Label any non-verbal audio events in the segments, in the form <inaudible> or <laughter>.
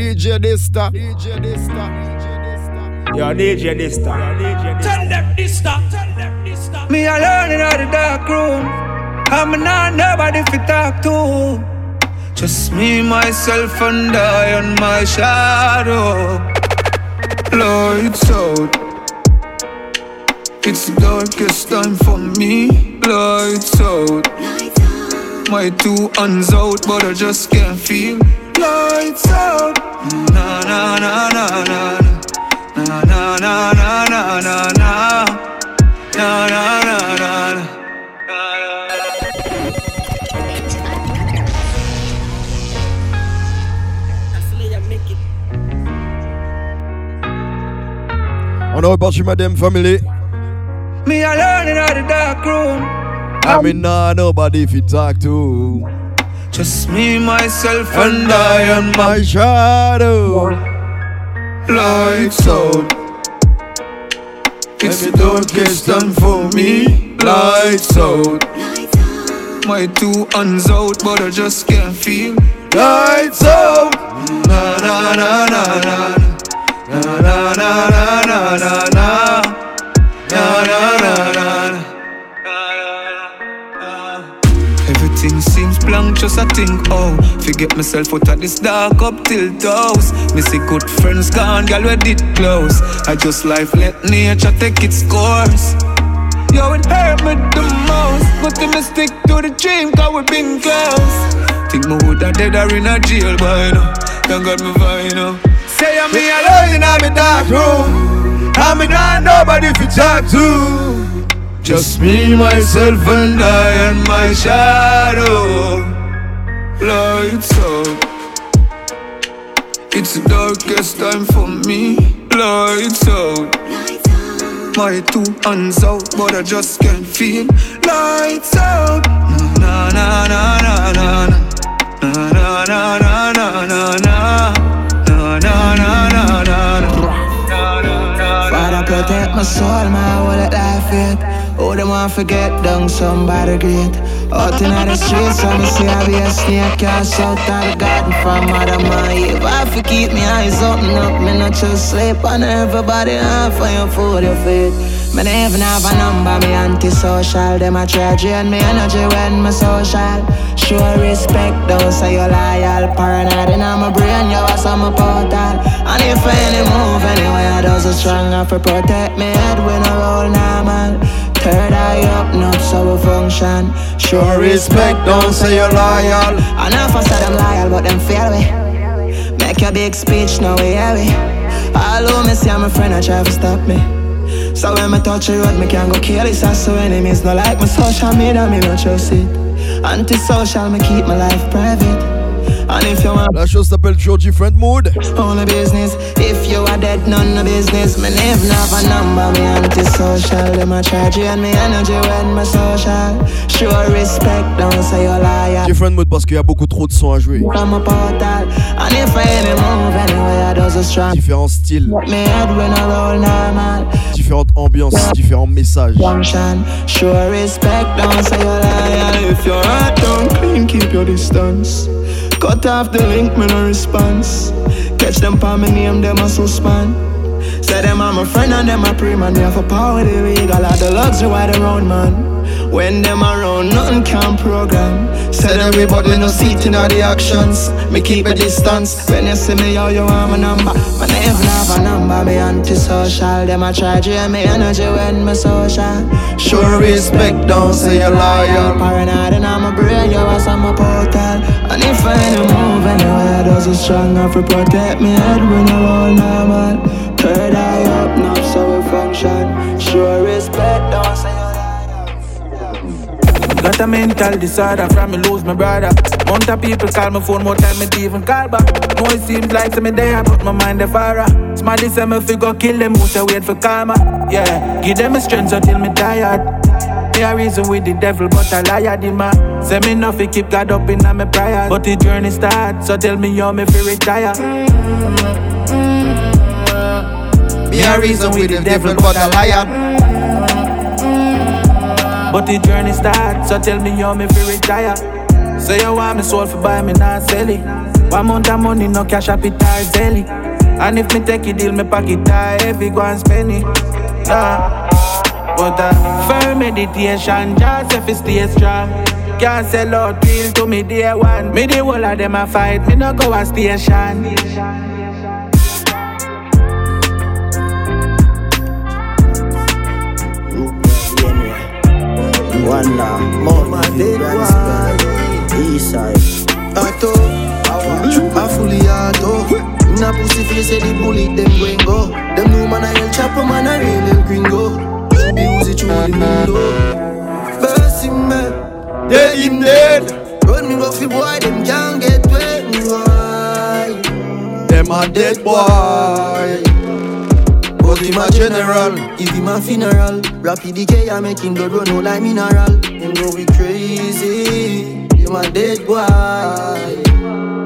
DJ Dysta. DJ Dysta. Yo, DJ Dysta. Tell them Dysta. Tell them Dysta. Me alone in the dark room. I'm not nobody to talk to. Just me, myself, and I and my shadow. Lights out. It's the darkest time for me. Lights out. My two hands out, but I just can't feel. Lights out. Na na na na na. Na na na na na na na. Na na na na na. On est reparti, madame family. Me alone in the dark room. I mean, nah, nobody if you talk to. Just me, myself, And I and my shadow. lights out. It's the darkest time for me. Lights out. My two hands out, but I just can't feel. Lights out. Na na na. Na na na na na na na. Na just I think, oh. Forget myself out of this dark up till those Me see good friends gone, girl, we did close. I just life let nature take its course. Yo, it hurt me the most But then me stick to the dream, cause we been close. Think me woulda dead or in a jail by now Thank God me fine now Say I'm me alone in my dark room. I mean, nah, nobody you talk to. Just me, myself, and I, and my shadow. Lights out. It's the darkest time for me. Lights out. My two hands out, but I just can't feel. Lights out. Na na na na na na. Na na na na na na na. Na na na na na. Father protect my soul, my wallet life faith. Who them want forget down somebody great. Out in the streets, I'm see I be a snake cast out of the garden from mother my If I for keep me eyes open up, me not just sleep on everybody half for your food, your feet. Me never have a number, me antisocial. Them a try drain me energy when me social. Show respect, don't say you loyal. Paranoid in my brain, you are some portal. And if any move anywhere, does it strong enough to protect me head when I roll normal. Third eye up, not so function. Show respect, don't say you're loyal. I know for say them loyal, but them fail me. Make your big speech, now we hear we. All who me see, I'm a friend, I try to stop me. So when me touch the road, me can go kill this ass So enemies no like my social media, me no trust it Anti-social, me keep my life private And if you want La chose s'appelle toujours Different Mood. own a business If you are dead, none of business Me never have a number, me anti-social Them a try drain me energy when me social Show respect, don't say you're liar Different Mood parce qu'il y a beaucoup trop de sons à jouer. From a portal And if I any move anywhere, does a strong Différents styles, Me head when I roll normal différentes ambiances, différents messages. function. Show respect, don't say you're liar. If your heart don't clean, keep your distance. Cut off the link, me no response. Catch them pa me name, them a suspend. Say them I'm a friend and them a pre man. Me have a power, the regal, all the luxury wide around man. When them around, nothing can program. Said but me no seat in all the actions. Me keep a distance. When you see me, yo, you want my number. Me never have a number, me antisocial. Them a try drain me energy when me social. Show respect, don't say you're loyal. Paranoid and I'm a brain, you was on my portal. And if I any move anywhere, does it strong enough to protect me head when I roll normal. Third eye up, now so we function. Show respect, a mental disorder from me lose my brother. Mount of people call my phone more time me even call back. No, it seems like to me there, but my mind the fire. Smarty say me fi go kill them, who say wait for karma. Yeah, give them a strength until me tired. Me a reason with the devil, but a liar the man. Say me no fi keep God up in my prayers, but the journey start. So tell me how me fi retire. Me a reason with the devil, but a liar. But the journey starts, so tell me how me fi retire. Say you want me soul for buy me, not sell it. One month of money, no cash appetite daily. And if me take a deal, me pocket tie heavy, go and spend it. Yeah. But uh, firm meditation, just if it stay strong. Can't sell out real to me day one. Me the whole of them a fight, me no go a station. Now, more my dead East side. Ato, I fully ato. In a pussy face, the bullet them going go. Them new man a hell chopper, man a real El Gringo. Be Uzi through the window. First him man, dead him dead. Run me go fi boy, them can't get wet. Them a dead boy. Him a general, if him a funeral Rapid decay, I make him blood run out like mineral. Them go be crazy, him a dead boy.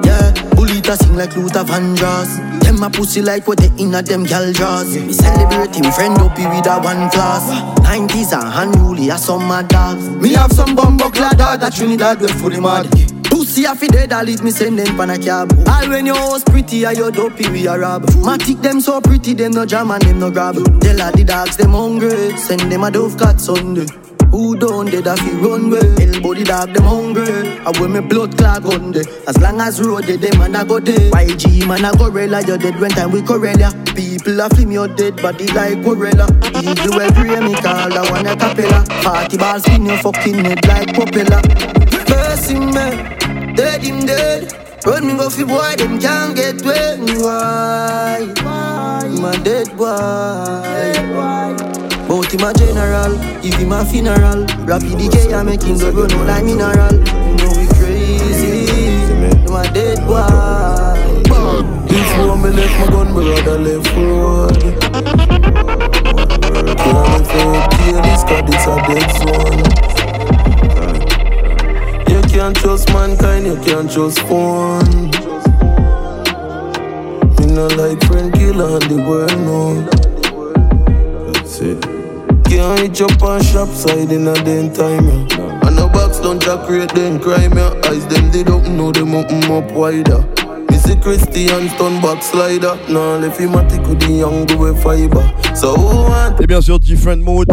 Yeah, bullet a sing like Luther Vandross. Them a pussy like what they inna them gal jaws Me celebrate him friend up with a one class. 90s and unruly as some mad dogs. Me have some bumbo clad dog that Trinidad we fully mad Pussy a fi dead, I leave me send them pan a cab. All when your house pretty, I your dopey we a rob. Matic them so pretty, them no jam and them no grab. Tell her the dogs them hungry, send them a dove cat Sunday. Who don't dead a fi run way? Elbow the dog them hungry, I wear me blood clot gun day. As long as road dead, them man a go dead. YG man a gorilla, you dead when time we Corella. People a flim your dead body like gorilla. Eagle every me call that one a capella. Party ball spin your fucking head like propeller. Him man, dead him dead. Run me go fi boy, them can't get wet. Why? Him a dead boy. But him a general, if him a funeral. Rapid decay, I make him go run out like mineral. You know we crazy. Him a dead boy. Before me left my gun, me rather left road. Can't for kill this cause it's a dead zone. Can't trust mankind, you can't trust phone. Me no like friend killer and the world know. That's it. Can't reach up on shop side in a den time, yeah. And no box don't jack create them crime, yeah. Eyes them they don't know them open up wider. Missy Christian stone backslider. The young boy fiber. So who want Et bien sûr, Different Mood?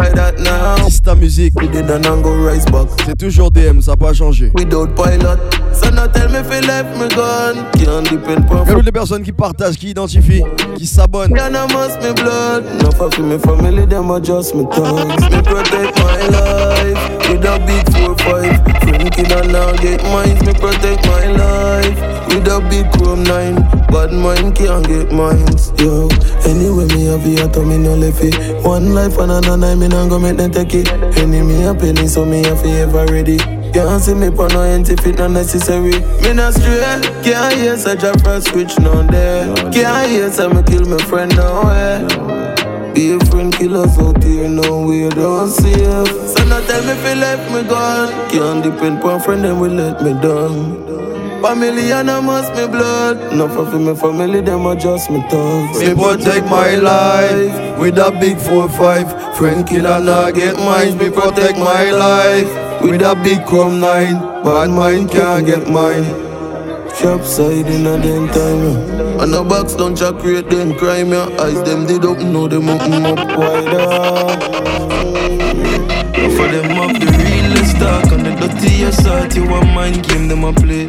Sista Music, We did an go rise back. c'est toujours DM, ça n'a pas changé. Without pilot. So now tell me if you left me gone. Can't depend on Que toutes les personnes qui partagent, qui identifient, qui s'abonnent. Must me blood? No fuck me family, them are just me thugs. Me protect my life with a big four five. Drinking and now get mines. Me protect my life with a big chrome nine. Bad mind can't get mines. Yo, anyway me have the atom me no left it. One life and another me nah go make them take it. Enemy a penny so me have ever ready. Can't see me for no end if it not necessary. Me not straight. Can't hear such a first switch no there. Can't hear say me kill my friend nowhere. Eh. Be a friend killers out here, no we don't safe. So now tell me if you left me gone. Can't depend on friend, them will let me down. Family and I must me blood. Enough of me family, them are just me thugs. Me protect my life with a big 4-5 Friend killer nah get mine Me protect my life with a big chrome 9 Bad mind can't get mine Shop side in a them time, yeah. And a box don't jack create them crime, yeah. Eyes them they don't know them open up wider. For them up the realest talk and the dirtiest heart, you want mind game them a play.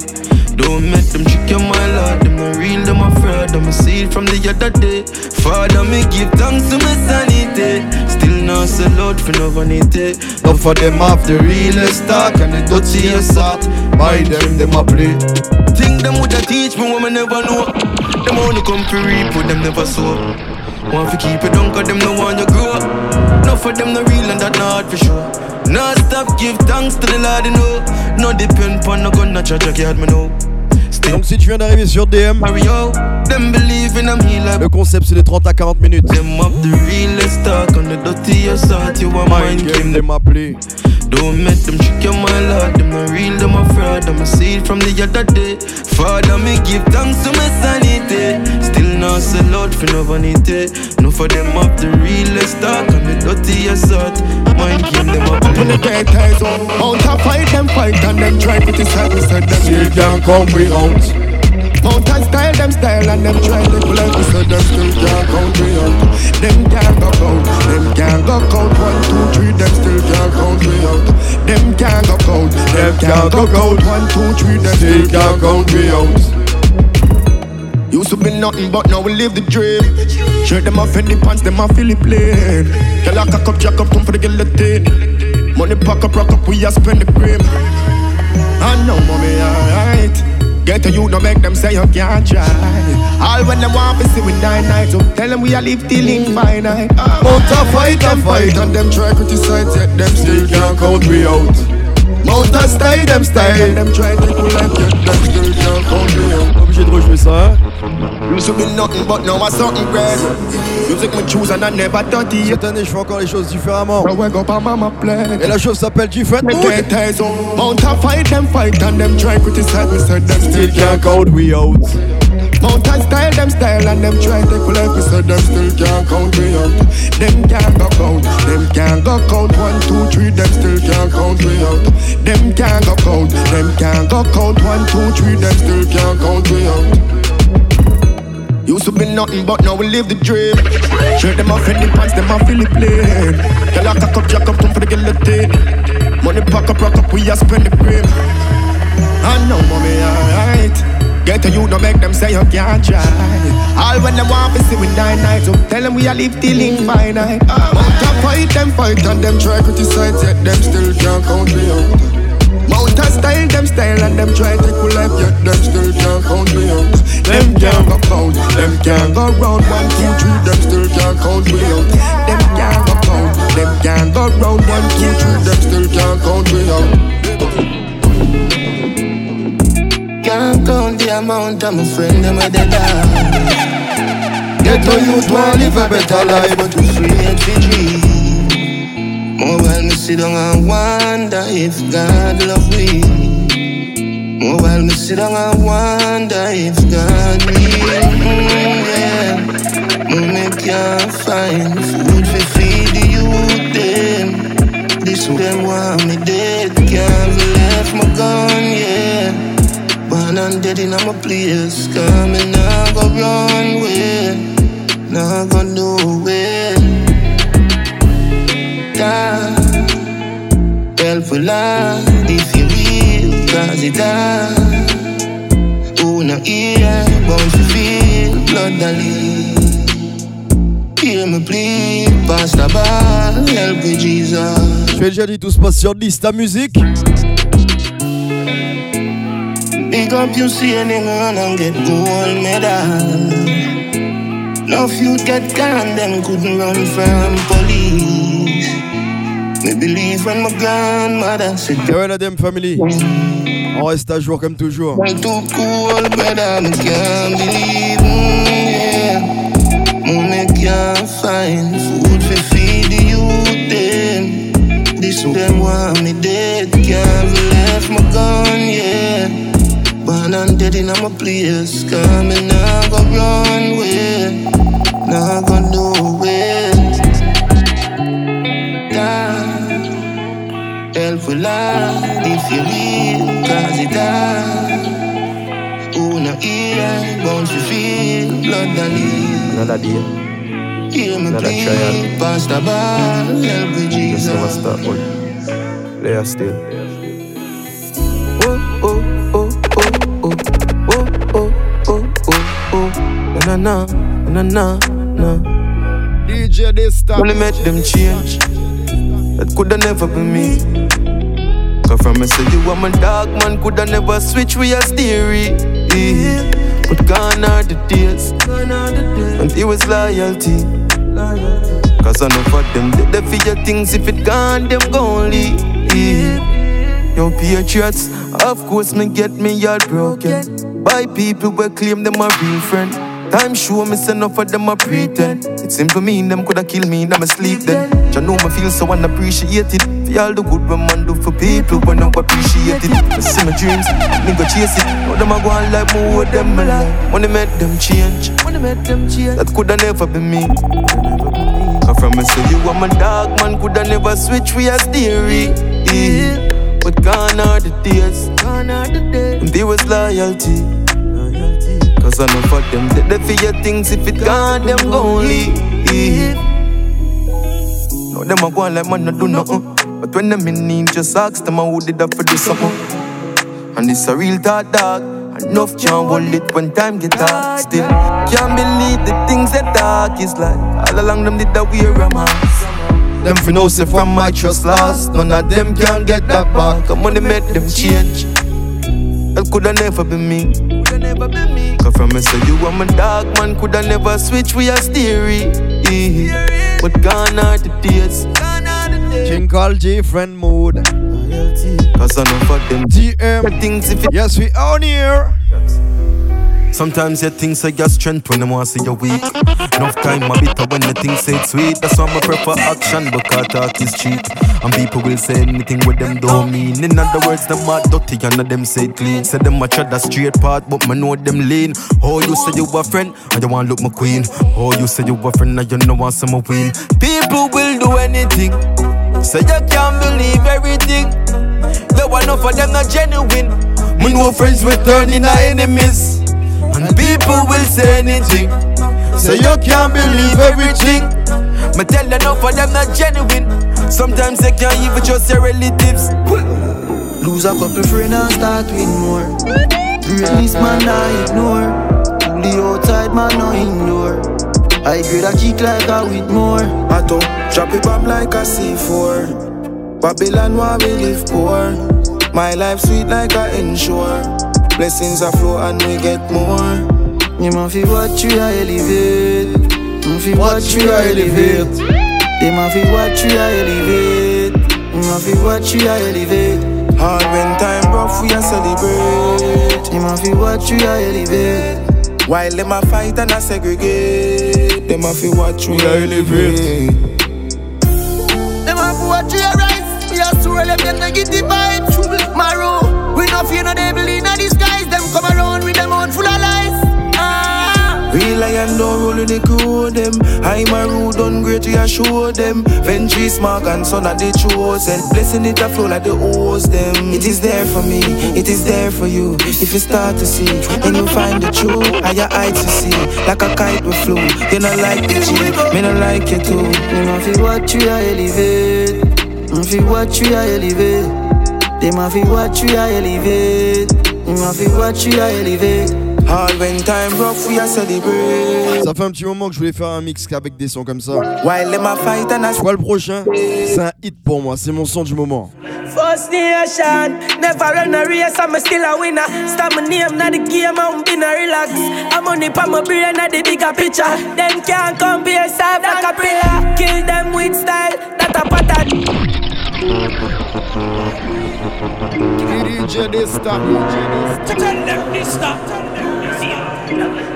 Don't make them trick your my lord, them no real, them a fraud, them a see from the other day. Father, me give thanks to my sanity. Still not sell out for no vanity. Not for them have the realest talk and the dirtiest heart By them, them a play Think them woulda teach me what me never know. Them only come for reap, but them never sow. Want to keep it down, cause them no want you grow. No for them no real and that not for sure. Nah stop, give thanks to the Lord, you know. No depend on no gun, no church, I can't me know. Donc si tu viens d'arriver sur DM, le concept c'est de 30 à 40 minutes up the realest talk on the dirtiest heart, you a mind game. Them a play Don't make them trick your my lord. Them no real, them a fraud. Them a see it from the other day. Father, me give thanks to my sanity. Still not sell out for no vanity. No for them up the realest talk and the dirtiest heart. Mind game them up. Up in the dead ties on Out to fight them fight and them try to decide Said them Still can't come we out Mountain style, them style and them try to pull out. So them still can't count me out. Them can't go count. Them can't go count. One, two, three. Them still can't count me out. Them can't go count. Them can't go count. One, two, three. Them still can't count me out. Used to be nothing, but now we live the dream. Shirt them off in the pants, them off Philip Lane. Girl, I cock up, jack up, come for the guillotine. Money pack up, rock up, we a spend the cream. I know, mommy, alright. Get to you, don't make them say you can't try. All when them want to see we nine nights, so tell them we a live till infinite. Mount a fight and fight, and them try criticize, yet them still can't count me out. Mount a style, them style, them try to pull like yet them still can't count me out. Obligé de rejouer ça, to be nothing, but now I something great. Music me choose and I never dirty. Cette année, je fais encore les choses différemment. Et la chose s'appelle Different Me Mood. Mount a fight, them fight, and them try criticize me, said them still can't count we out. Mountain style, them style, and them try to pull up, so them still can't count me out. Them can't go count, them can't go count. One, two, three, them still can't count me out. Them can't go count, them can't go count. One, two, three, them still can't count me out. Used to be nothing, but now we live the dream. Shirt them off in the pants, them off Philip Lane. Girl, I cock up, jack up, come for the guillotine. Money pack up, rock up, we a spend the cream. I know, mommy, alright. Get to you, don't make them say you can't try. All when them want to see we nine nights, so tell them we a live till infinite. A fight, them fight, and them try criticize, yet them still can't count me out. Mount a style, them style, and them try to pull life, yet them still can't count me out. Them can't go count, them can't go round. One, two, three, them still can't count me out. Them can't go count, them can't go round. One, two, three, them still can't count me out. Can't count the amount of my friend them a dead Get to youth want live a better life. but we free and we sit down and wonder if God love me. More while me sit down and wonder if God real. Mm, yeah. Me can't find food for feed the youth them. This them want me dead, can't be left my gun, yeah. Born and dead in my place, coming now go run way, now go nowhere. Die, elle veut la désirer Gazeta Una ia Bon suffit L'autre d'aller. Il me plie Passe là-bas Elle veut Jesus Je vais déjà dit tout se passe sur Lista Musique. Big up you see a nigga and get gold medal. Love you get gone Them couldn't run from police. Me believe when my grandmother said, Et ouais, la Dem Family. On reste à jour comme toujours. Well, too cool, brother, me can't believe, mm, yeah. Me can't find food for feed the youth, them. This them want me dead, can't left my gun, yeah. Born and dead in my place, coming now go run way, now go nowhere. Helpful life if you real, cause it die. Who no ear, bound to feel blood that leak. Another day, Hear me Another plead, trial. pass the ball, help me just never Jesus. stop, but they are still. Oh, oh, oh, oh, oh, oh, oh, oh, oh, oh. Na na na na na. DJ Dysta. Only make them change. That coulda never be me. From me say you my dog, man, coulda never switch we as theory. But gone are the days, and it was loyalty. Cause I know for them, they, for your things, if it gone, them gon' leave. Yo, patriots, of course, me get me yard broken. By people who claim them a real friend. Time show me say enough of them a pretend. It seems to me them coulda kill me in my sleep then. Ya know me feel so unappreciated. For all the good we man do for people when no appreciate it. I see my dreams, nigga chase it. Now them a go on like more with them my life. When they make them change, when they make them change, that coulda never be me. Cause from me say you are my dog, man coulda never switch we as theory. But gone are the days, gone are the days. And there was loyalty. Cause I know of them. They for your things if it gone them gon' leave. No them a go on like man not do nothing. But when them in need just ask them who did that for do something And it's a real talk dog Enough can't hold it when time get hard Still. Can't believe the things that dark is like. All along them did that wear a mask. Them fi know say from my trust lost. None of them can get that back. Come on, they make them change. That coulda never been me Coulda never been me. Cause from me say you and my dog man Coulda never switch we a theory But gone are the days. King Carl J friend mode. Cause enough of them. DM things if it Yes we on here Sometimes you think say your strength when them want see you weak. Enough time a bitter when the things say sweet. That's why I prefer action because talk is cheap. And people will say anything with them don't mean. In other words, them are dirty and of them say clean. Say them a tread the straight path, but me know them lean. Oh, you say you a friend and you want look my queen. Oh, you say you a friend and you know want some win. People will do anything. Say you can't believe everything. There one enough of them not genuine. Me know friends will turn into enemies. And people will say anything. Say you can't believe everything. Me tell enough of them not genuine. Sometimes they can't even trust their relatives. Lose a couple friends and start with more. Greatness man I ignore. Fully outside man no indoor. I grade a kick like a with more. I don't drop it bomb like a C4. Babylon where we live poor. My life sweet like a ensure. Blessings are flow and we get more. You man fi watch you a elevate. Man fi watch you a elevate. They man fi watch you a elevate. Man fi watch you a elevate. Hard when time rough we a celebrate. They man fi watch you a elevate. While them a fight and a segregate. Them a fi watch we a elevate. Them a fi watch you a rise. We a swirl them get negative vibes. Maru, we no fear no devil Lion don't roll in the crew them. I'm a rude, done great, a show them. Ventry smart and son of the chosen. Blessing it a flow like the hose them. It is there for me, it is there for you. If you start to see, then you find the truth. Higher heights to see, like a kite we flew. You not like the G, me not like it too. Them a fi watch you a elevate. Me fi watch you a elevate. Them a fi watch you a elevate. Them a fi watch you a elevate. All when time rough, we a celebrate. Ça fait un petit moment que je voulais faire un mix avec des sons comme ça. While them a fight and a Quoi le prochain? C'est un hit pour moi, c'est mon son du moment. First nation, never run a race, I'm still a winner. Stop my name, not the game, I'm been a relax. I'm on the palm my brain, not the bigger picture. Them can't compare, serve like a pillar. Kill them with style, that a pattern. <laughs> DJ Desta. Tell them this stop.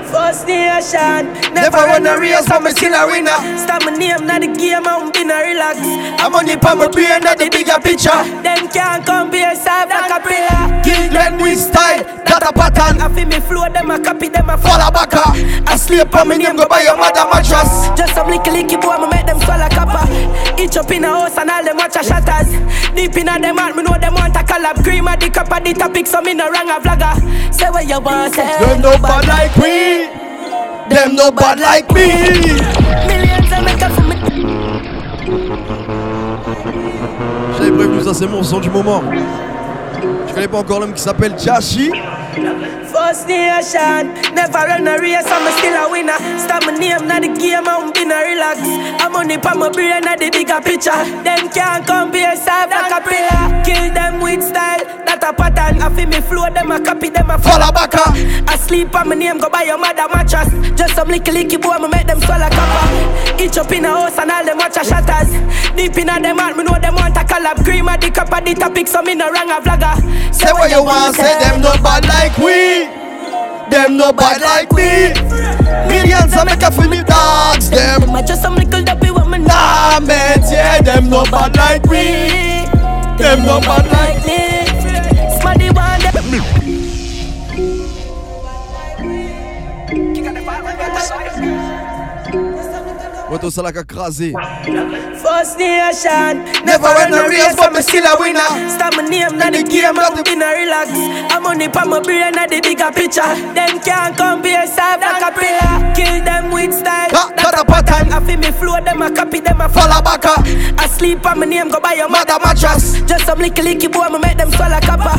First nation, never run a race, I'm still a winner. Stop my name, not the game, I'm been a relax. I'm on the palm my brain, not the bigger picture. Them can't compare, serve like a pillar. Them with style, that a pattern. I feel me flow, them a copy, them a Fall back ah. I sleep on me name, go buy your mother mattress. Just some licky licky boy, me make them swallow copper. Up in a house and all them watch a shatters. Deep in a them heart, me know them want a collab. Cream at the cup of the topic, so me no wrong a vlogger. Say what you want, say. Them no bad like we. Them no bad like me. Millions of make up for me. J'avais prévenu, ça c'est mon son du moment. Je connais pas encore l'homme qui s'appelle Jashi. First nation, never run a race, I'm still a winner. Stop my name, not the game, I'm been a relax. I'm on the palm my brain, not the bigger picture. Them can't compare, serve like a pillar. Kill them with style, that a pattern. I feel me flow, them a copy, them a Fall back I sleep on my name, go buy your mother mattress. Just some licky licky boy, me make them swallow copper. Each up in a house and all them watch a shatters. Deep in a them heart, me know them want a collab. Cream at the cup of the topic, so me no wrong a vlogger. Say what you want, say them no bad like we. Them no bad like me. Millions of make a for me dogs. Them I just some little dopey woman. nah man, yeah. Them no bad like me. Them no bad like me. Smarty one them. Moto Salaka crasé. First nation. Never run a race, but me still a winner. Stop my name, not the game, I'm been a relax. I'm on the palm, my brain, not the bigger picture. Them can't compare, serve like a pillar. Kill them with style. Ha, got a pattern. I feel me flow, them a copy, them a Fall back up. I sleep on my name, go buy your mother mattress. Just some licky licky boy, me make them swallow copper.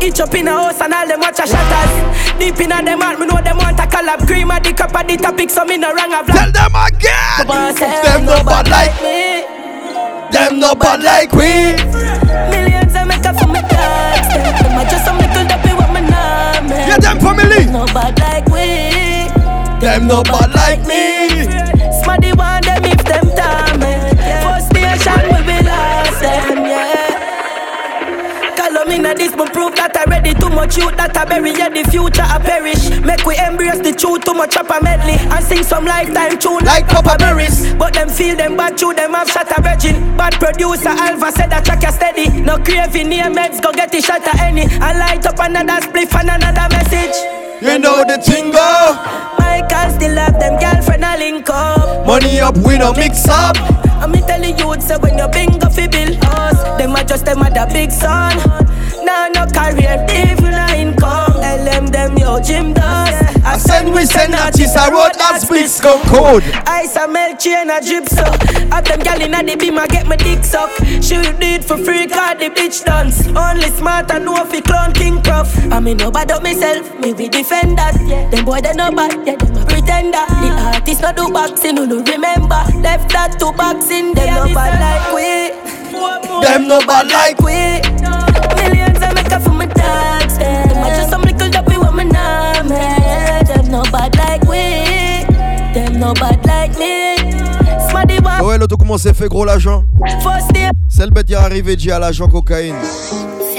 Each up in a house and all them watch a shatters. Deep in a them heart, me know them want a collab. Cream of the cup of the topic, so me no wrong a Tell them again. Them no bad like me. Them no bad like we. Millions I make up for my dogs. Them I just some little dappy with my name. Yeah, them family. No bad like we. Them no bad like me. Smarty want them if I ready. Too much youth that I bury, yeah, the future I perish. Make we embrace the truth, too much upper medley. And sing some lifetime tune like Papa Berries. But them feel them bad too, them have shot a virgin. Bad producer Alva said that track is steady. No craving near meds, go get the shot at any. I light up another spliff and another message. You know the thing go. Michael still have them girlfriend a link up. Money up, we no mix up. I'm telling you, so when you bingo fi bill us, them a just them a the big son. Nah, no career, even no income. LM them yo gym does. I send we send artists a road that's big scum code. Ice a melt chain a drip so. Have them gal inna the beam a get my dick suck. She will do it for free cause the bitch dance. Only smart and know fi clown king prof. I mean no bad up myself, me we defend that. Yeah. Them boy they no bad, yeah them a pretender. The artist no do boxing, who no remember. Left that to boxing, them no bad like we. Them no bad like we. Them no bad like me. Ouais, l'auto comment c'est fait gros l'agent. C'est le bête y est arrivé, G à l'agent cocaïne.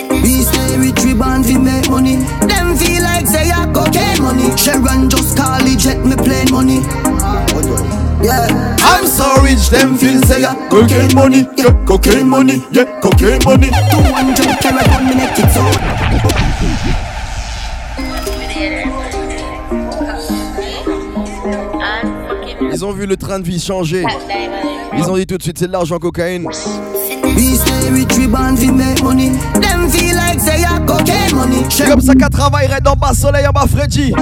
We stay rich, we born fi make money. Them feel like say I cocaine money. Sharon just call it jet me plain money. Yeah, I'm so rich, them feel say ya cocaine money, yeah, cocaine money, yeah, cocaine money. 200 carat on me neck, it's so. Ils ont vu le train de vie changer. Ils ont dit tout de suite c'est de l'argent cocaïne. Comme ça qu'à travaillerait dans bas soleil en bas Freddy.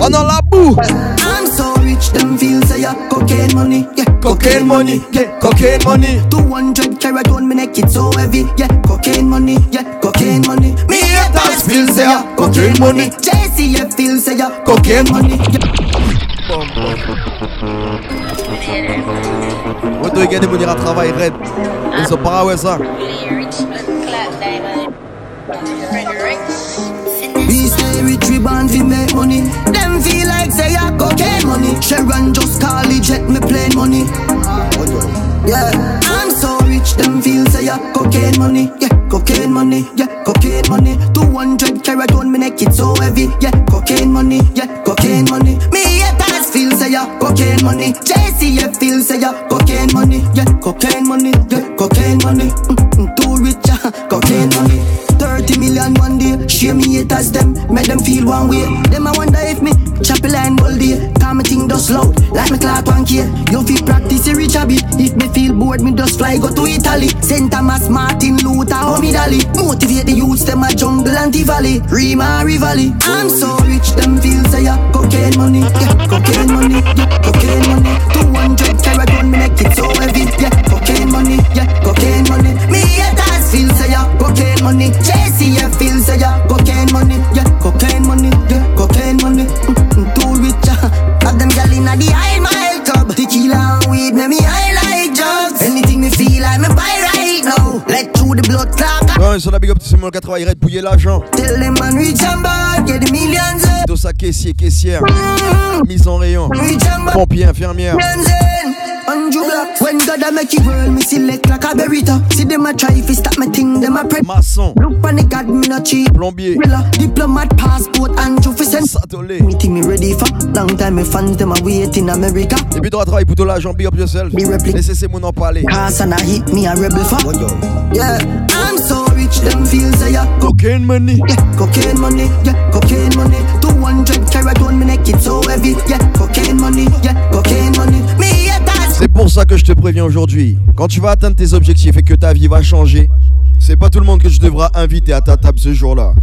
On en la boue. I'm so rich, them feel say I cocaine money. Yeah, Cocaine money, yeah, cocaine money. 200 carat on me neck, it's so heavy. Yeah, cocaine money, yeah, cocaine money. Me haters feel say I cocaine money. JCF feel say I Cocaine money. On doit gagner mon ira travail red. Ils sont pas ouais ça. We stay rich, born fi make money. Them feel like say I cocaine money. Sharon just call it jet me plain money. Yeah, I'm so rich, them feel say I cocaine money. Yeah, cocaine money. Yeah, cocaine money. 200 carat on me neck, it's so heavy. Yeah, cocaine money. Yeah, cocaine money. Money. JCF feel say I cocaine money. Yeah, cocaine money. Italy. Saint Thomas, Martin Luther, Homie Dali. Motivate the youths them a jungle and valley, Rima Rivali. I'm so rich, them feel say yeah, cocaine money, yeah, cocaine money, yeah, cocaine money. 200 carat on me neck, it's so heavy, yeah, cocaine money, yeah, cocaine money. Me haters feel say yeah, cocaine money. JCF Let through the blood clot. Ouais, sur la big up, c'est mon 80 red bouiller l'argent. Tell them man reach and back, get the millions. uh. Tout ça caissier, caissière. Mise en rayon. Pompier, infirmière. Andrew Black. When God a make you world, me select like a berita. See them a try if stop me thing, them a pray. Maçon. Look on the God, me not cheap. Plombier. Rilla, diplomat, passport, Andrew fi send. Satolé. Me think me ready for long time. Me fans them a wait in America. Et puis, droit travail pour tout l'argent, big up yourself. Me repli- Laissez ces mots en parler. Cause and I hit me a rebel for. Yeah, I'm so rich, them feel say yeah. Cocaine money. Yeah, cocaine money, yeah, cocaine money. 200 carat on me neck, it's so heavy. Yeah, cocaine money, yeah, cocaine money. Me haters C'est pour ça que je te préviens aujourd'hui. Quand tu vas atteindre tes objectifs et que ta vie va changer, c'est pas tout le monde que tu devras inviter à ta table ce jour-là.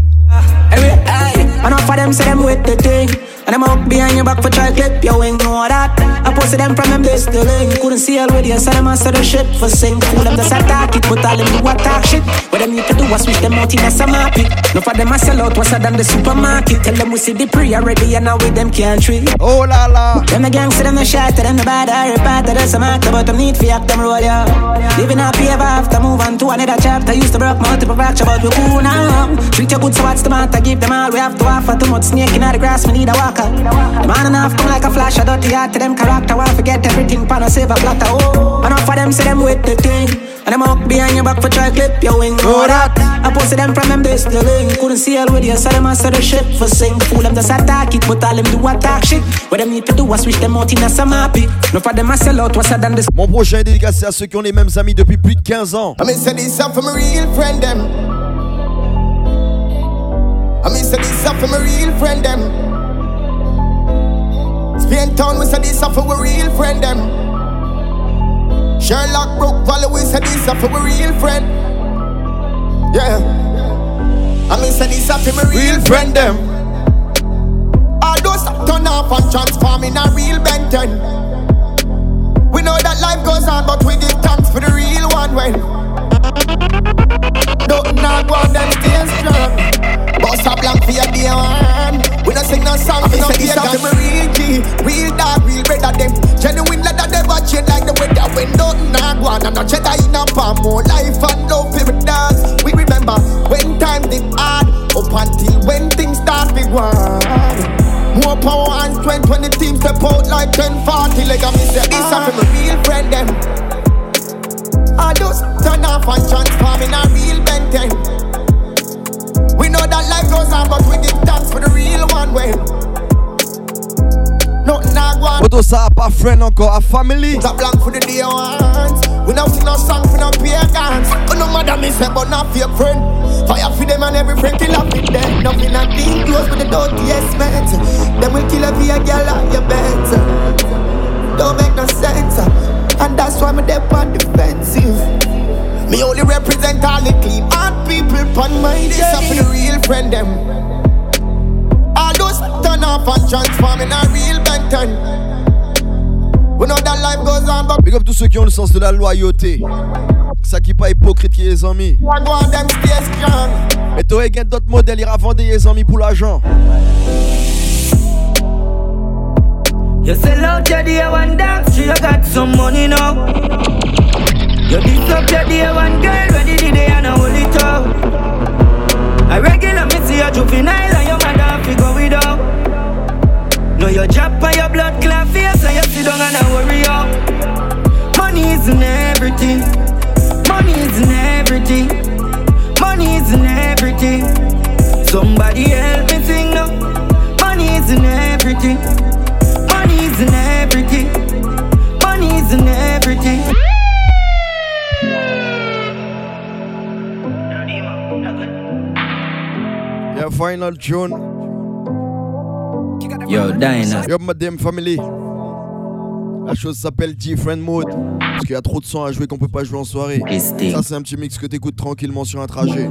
And I'm out behind your back for try clip, you ain't know that. I posted them from them this to link. Couldn't see all with you, so them answer the shit for sing. Fool them just attack it, but all them do attack shit. What them need to do was switch them out in a market. No for them I sell out, what's than the supermarket. Tell them we see the pre already, and now with them can't treat. Oh la la. Them the gangster, them the shot, them the bad, I repart, that's a matter, but them need for act them roll, yeah. Living happy ever after, move on to another chapter. Used to broke multiple fracture, but we cool now. Treat your good, so what's the matter? Give them all we have to offer. Too much snake in the grass, we need a walk walker. Man enough come like a flash, a dirty heart to them character. Want forget everything, pan a silver platter. Oh, enough of them say them with the thing. And them up behind your back for try clip your wing. Know that. I posted them from them this the link. Couldn't see all with you, so them answer the shit for sing. Fool them just attack it, but all them do attack shit. What them need to do is switch them out in a some happy. No for them I sell out, what's than this. Mon prochain est dédicacé à ceux qui ont les mêmes amis depuis plus de 15 ans. I mean, say this up for my real friend them. I mean, say this up for my real friend them. Spain town, we say this for we real friend them. Sherlock Brook Valley, we say this up for we real friend. Yeah. I mean, say this up for my real friend them. All those turn off and transform in a real Benton. We know that life goes on, but we give thanks for the real one when. Don't not want them stay strong. Boss a blank for your day one. We not sing no song, we no this to me real G Real dog, real better them. Genuine leather never change like the weather When nothing not go on, I'm not cheddar in a palm. More life and love for dogs We remember when times did hard. Up until when things start to go more power and strength when the team step out like 1040 Like I me say, this uh. for my real friend them. I just turn off and transform in a real Ben we know that life goes on, but we give thanks for the real one way. I. But those are pas friend encore, a family. Top blank for the day ones. We not sing no song for no pagans. Oh no matter me say, but not fake friend. Fire for them and every friend kill off with them. Nothing not being close with the dirtiest men. Them will kill every girl on your bed. Don't make no sense. And that's why me dey on defensive. Me only represent all the clean heart people pon my up for the real friend them. All those turn off and transform in a real Benton We know that life goes on but Big up tous ceux qui ont le sens de la loyauté. Ça qui pas hypocrite qui les amis. Et toi, il y a d'autres modèles, il vendre les amis pour l'argent. You sell out your day one dance, you got some money now you this up your day one girl ready the day and I hold it up. I regular me see a juvenile and your mother figure without. No your job by your blood clot face and you sit down and I worry up. Money isn't everything. Money isn't everything. Money isn't everything. Somebody help me sing now. Money isn't everything. Money isn't everything. Money isn't everything. Final tune. Yo, Dinah. Yo, Madame Family. La chose s'appelle Different Mode. Parce qu'il y a trop de sons à jouer qu'on peut pas jouer en soirée. Ça, c'est un petit mix que t'écoutes tranquillement sur un trajet.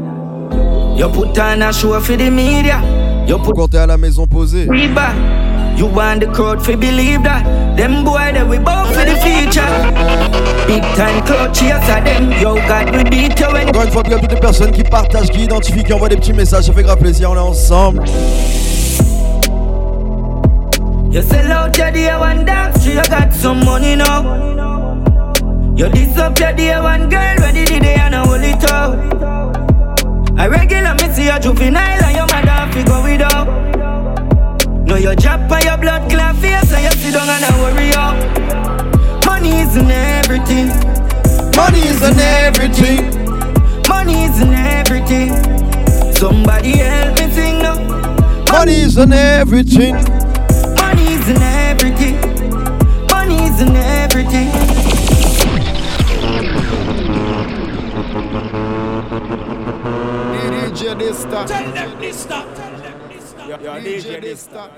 Yo, put on a show for the media. Yo, put Quand t'es à la maison posée. You want the crowd to believe that Them boy that we both for the future Big time clutch, yes à them Yo God we beat une fois, bien toutes les personnes qui partagent, qui identifient, qui envoient des petits messages Ça fait grave plaisir, on est ensemble You sell out your day one dance, you got some money now You this up your day one girl, ready the day and I hold it out I regular me see a juvenile and your mother figure without Know your job by your blood clot face and you sit down and I worry up. Money isn't everything. Money isn't everything. Money isn't everything. Somebody help me sing now. Money isn't everything. Money isn't everything. Money isn't everything. DJ. Tell them Dysta. Yo, DJ, DJ Dysta.